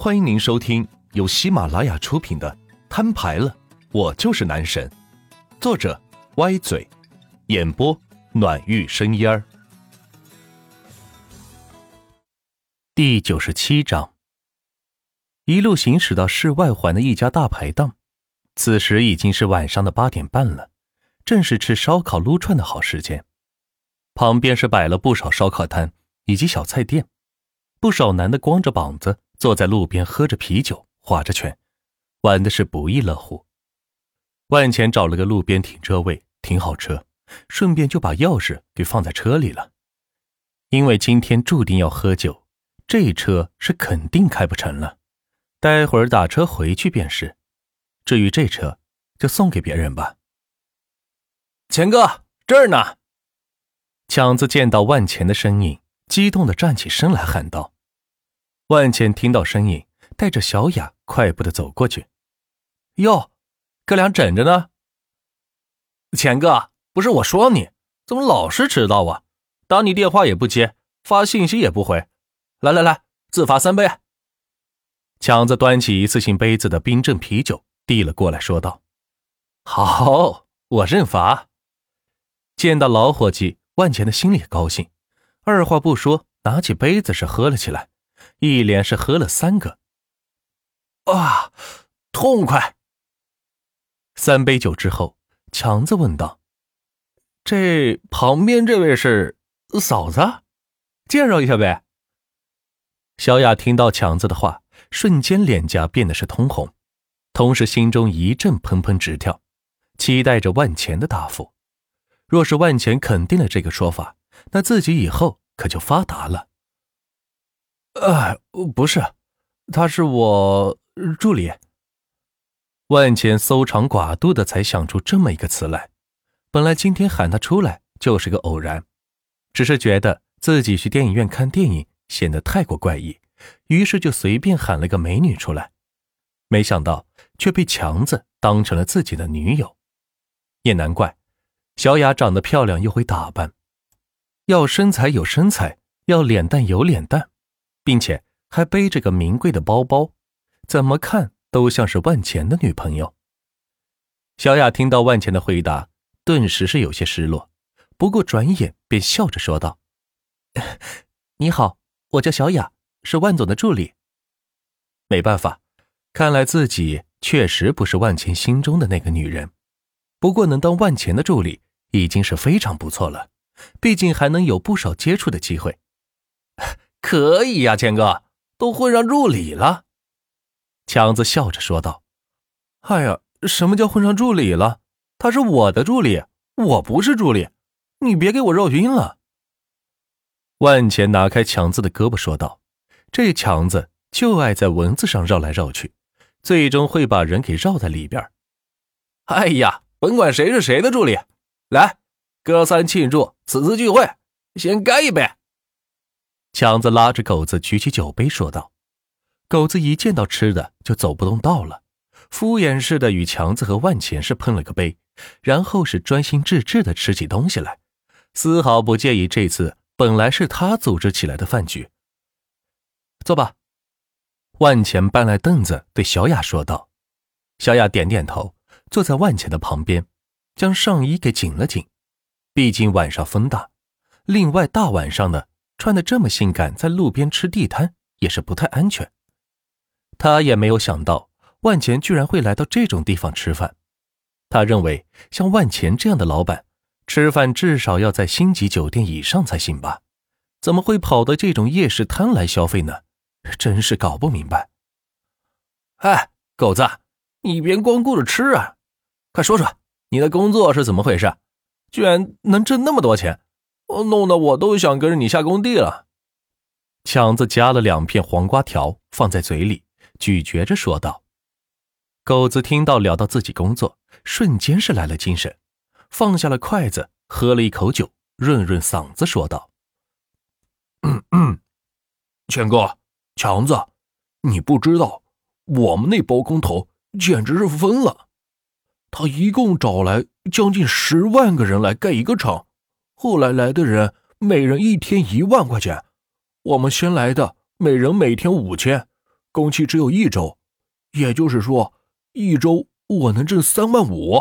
欢迎您收听由喜马拉雅出品的《摊牌了，我就是男神》，作者歪嘴，演播暖玉生烟儿。第九十七章，一路行驶到市外环的一家大排档，此时已经是晚上的八点半了，正是吃烧烤撸串的好时间。旁边是摆了不少烧烤摊以及小菜店，不少男的光着膀子。坐在路边喝着啤酒，划着拳，玩的是不亦乐乎。万钱找了个路边停车位停好车，顺便就把钥匙给放在车里了。因为今天注定要喝酒，这车是肯定开不成了。待会儿打车回去便是。至于这车，就送给别人吧。钱哥这儿呢。强子见到万钱的身影，激动的站起身来喊道。万茜听到声音，带着小雅快步的走过去。哟，哥俩整着呢。钱哥，不是我说你，怎么老是迟到啊？打你电话也不接，发信息也不回。来来来，自罚三杯。强子端起一次性杯子的冰镇啤酒递了过来，说道：“好，我认罚。”见到老伙计，万钱的心里高兴，二话不说，拿起杯子是喝了起来。一连是喝了三个，啊，痛快！三杯酒之后，强子问道：“这旁边这位是嫂子？介绍一下呗。”小雅听到强子的话，瞬间脸颊变得是通红，同时心中一阵砰砰直跳，期待着万钱的答复。若是万钱肯定了这个说法，那自己以后可就发达了。啊，不是，他是我助理。万茜搜肠刮肚的才想出这么一个词来。本来今天喊他出来就是个偶然，只是觉得自己去电影院看电影显得太过怪异，于是就随便喊了个美女出来。没想到却被强子当成了自己的女友。也难怪，小雅长得漂亮又会打扮，要身材有身材，要脸蛋有脸蛋。并且还背着个名贵的包包，怎么看都像是万钱的女朋友。小雅听到万钱的回答，顿时是有些失落，不过转眼便笑着说道：“ 你好，我叫小雅，是万总的助理。”没办法，看来自己确实不是万钱心中的那个女人。不过能当万钱的助理已经是非常不错了，毕竟还能有不少接触的机会。可以呀，钱哥都混上助理了。强子笑着说道：“哎呀，什么叫混上助理了？他是我的助理，我不是助理，你别给我绕晕了。”万钱拿开强子的胳膊说道：“这强子就爱在文字上绕来绕去，最终会把人给绕在里边。”哎呀，甭管谁是谁的助理，来，哥三庆祝此次聚会，先干一杯。强子拉着狗子举起酒杯说道：“狗子一见到吃的就走不动道了，敷衍似的与强子和万钱是碰了个杯，然后是专心致志的吃起东西来，丝毫不介意这次本来是他组织起来的饭局。坐吧。”万钱搬来凳子对小雅说道。小雅点点头，坐在万钱的旁边，将上衣给紧了紧，毕竟晚上风大，另外大晚上的。穿的这么性感，在路边吃地摊也是不太安全。他也没有想到万钱居然会来到这种地方吃饭。他认为像万钱这样的老板，吃饭至少要在星级酒店以上才行吧？怎么会跑到这种夜市摊来消费呢？真是搞不明白。哎，狗子，你别光顾着吃啊，快说说你的工作是怎么回事？居然能挣那么多钱？弄得我都想跟着你下工地了。强子夹了两片黄瓜条放在嘴里，咀嚼着说道：“狗子听到聊到自己工作，瞬间是来了精神，放下了筷子，喝了一口酒，润润嗓子说道：‘嗯嗯，钱哥，强子，你不知道，我们那包工头简直是疯了，他一共找来将近十万个人来盖一个厂。’”后来来的人，每人一天一万块钱。我们先来的，每人每天五千，工期只有一周，也就是说，一周我能挣三万五。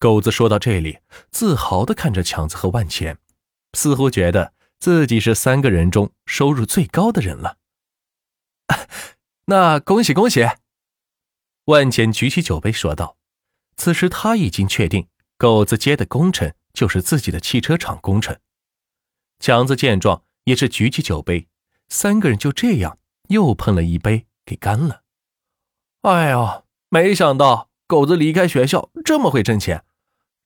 狗子说到这里，自豪的看着强子和万钱，似乎觉得自己是三个人中收入最高的人了。那恭喜恭喜！万钱举起酒杯说道。此时他已经确定，狗子接的工程就是自己的汽车厂工程。强子见状，也是举起酒杯，三个人就这样又碰了一杯，给干了。哎呦，没想到狗子离开学校这么会挣钱，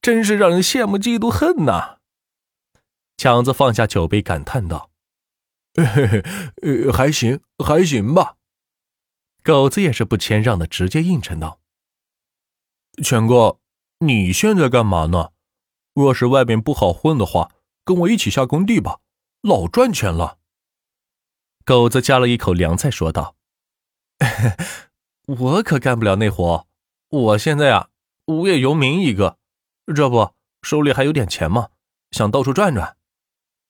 真是让人羡慕嫉妒恨呐！强子放下酒杯，感叹道：“嘿嘿，呃，还行，还行吧。”狗子也是不谦让的，直接应承道：“钱哥，你现在干嘛呢？若是外面不好混的话。”跟我一起下工地吧，老赚钱了。狗子夹了一口凉菜，说道：“ 我可干不了那活，我现在啊，无业游民一个。这不，手里还有点钱吗？想到处转转。”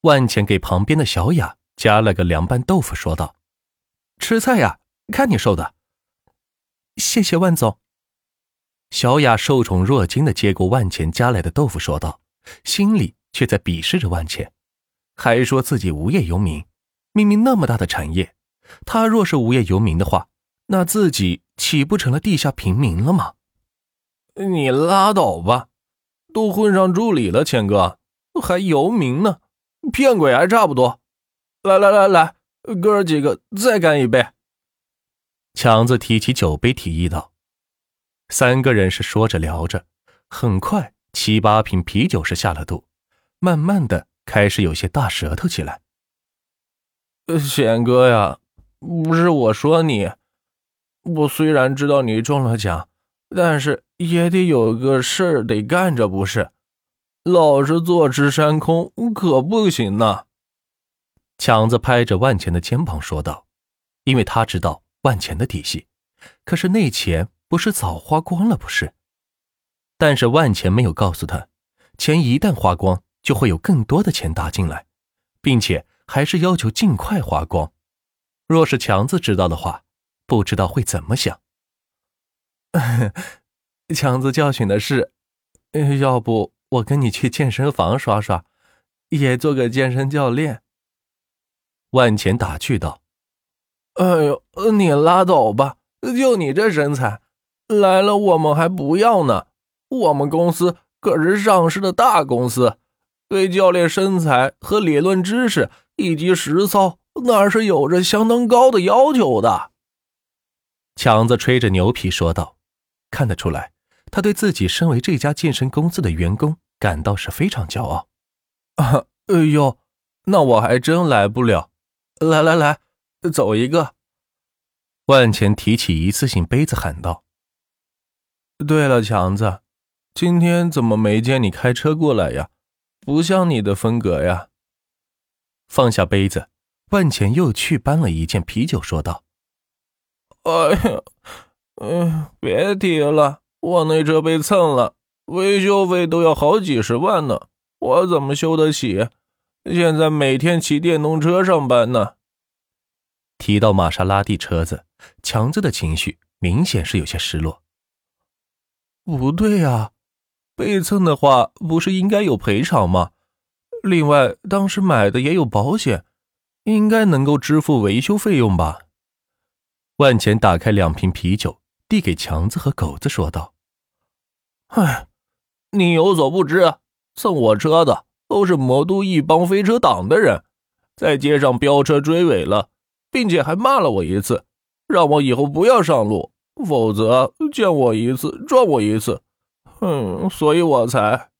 万钱给旁边的小雅夹了个凉拌豆腐，说道：“吃菜呀，看你瘦的。”谢谢万总。小雅受宠若惊的接过万钱夹来的豆腐，说道，心里。却在鄙视着万钱，还说自己无业游民。明明那么大的产业，他若是无业游民的话，那自己岂不成了地下平民了吗？你拉倒吧，都混上助理了，钱哥还游民呢，骗鬼还差不多。来来来来，哥儿几个再干一杯。强子提起酒杯提议道：“三个人是说着聊着，很快七八瓶啤酒是下了肚。”慢慢的开始有些大舌头起来。贤哥呀，不是我说你，我虽然知道你中了奖，但是也得有个事儿得干着，不是？老是坐吃山空可不行呐。强子拍着万钱的肩膀说道：“因为他知道万钱的底细，可是那钱不是早花光了不是？但是万钱没有告诉他，钱一旦花光。”就会有更多的钱打进来，并且还是要求尽快花光。若是强子知道的话，不知道会怎么想。强子教训的是，要不我跟你去健身房耍耍，也做个健身教练。万钱打趣道：“哎呦，你拉倒吧！就你这身材，来了我们还不要呢。我们公司可是上市的大公司。”对教练身材和理论知识以及实操，那是有着相当高的要求的。强子吹着牛皮说道：“看得出来，他对自己身为这家健身公司的员工感到是非常骄傲。”啊，哎呦，那我还真来不了。来来来，走一个。万钱提起一次性杯子喊道：“对了，强子，今天怎么没见你开车过来呀？”不像你的风格呀！放下杯子，万钱又去搬了一件啤酒，说道：“哎呀，嗯，别提了，我那车被蹭了，维修费都要好几十万呢，我怎么修得起？现在每天骑电动车上班呢。”提到玛莎拉蒂车子，强子的情绪明显是有些失落。不对呀。被蹭的话，不是应该有赔偿吗？另外，当时买的也有保险，应该能够支付维修费用吧？万钱打开两瓶啤酒，递给强子和狗子，说道：“哎，你有所不知，蹭我车的都是魔都一帮飞车党的人，在街上飙车追尾了，并且还骂了我一次，让我以后不要上路，否则见我一次撞我一次。”嗯，所以我才。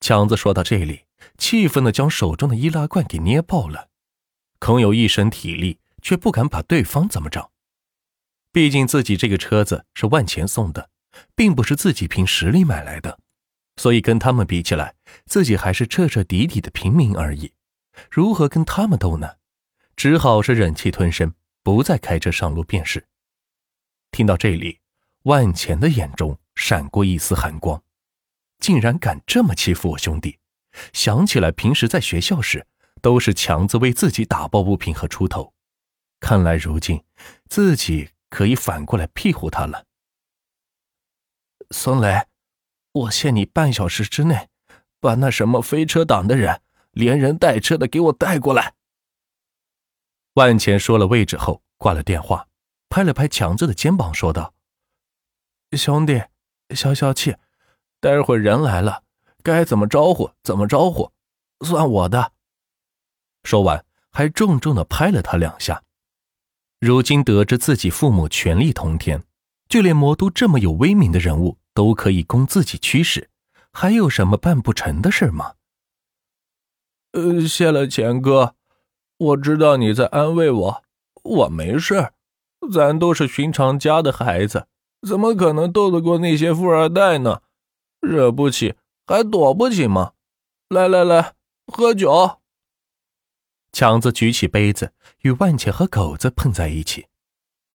强子说到这里，气愤的将手中的易拉罐给捏爆了，空有一身体力，却不敢把对方怎么着。毕竟自己这个车子是万钱送的，并不是自己凭实力买来的，所以跟他们比起来，自己还是彻彻底底的平民而已。如何跟他们斗呢？只好是忍气吞声，不再开车上路便是。听到这里，万钱的眼中。闪过一丝寒光，竟然敢这么欺负我兄弟！想起来平时在学校时，都是强子为自己打抱不平和出头，看来如今自己可以反过来庇护他了。孙磊，我限你半小时之内，把那什么飞车党的人连人带车的给我带过来。万钱说了位置后挂了电话，拍了拍强子的肩膀，说道：“兄弟，消消气，待会人来了，该怎么招呼怎么招呼，算我的。”说完，还重重的拍了他两下。如今得知自己父母权力通天，就连魔都这么有威名的人物都可以供自己驱使，还有什么办不成的事吗？呃，谢了钱哥，我知道你在安慰我，我没事咱都是寻常家的孩子，怎么可能斗得过那些富二代呢？惹不起还躲不起吗？来来来，喝酒。强子举起杯子，与万茜和狗子碰在一起。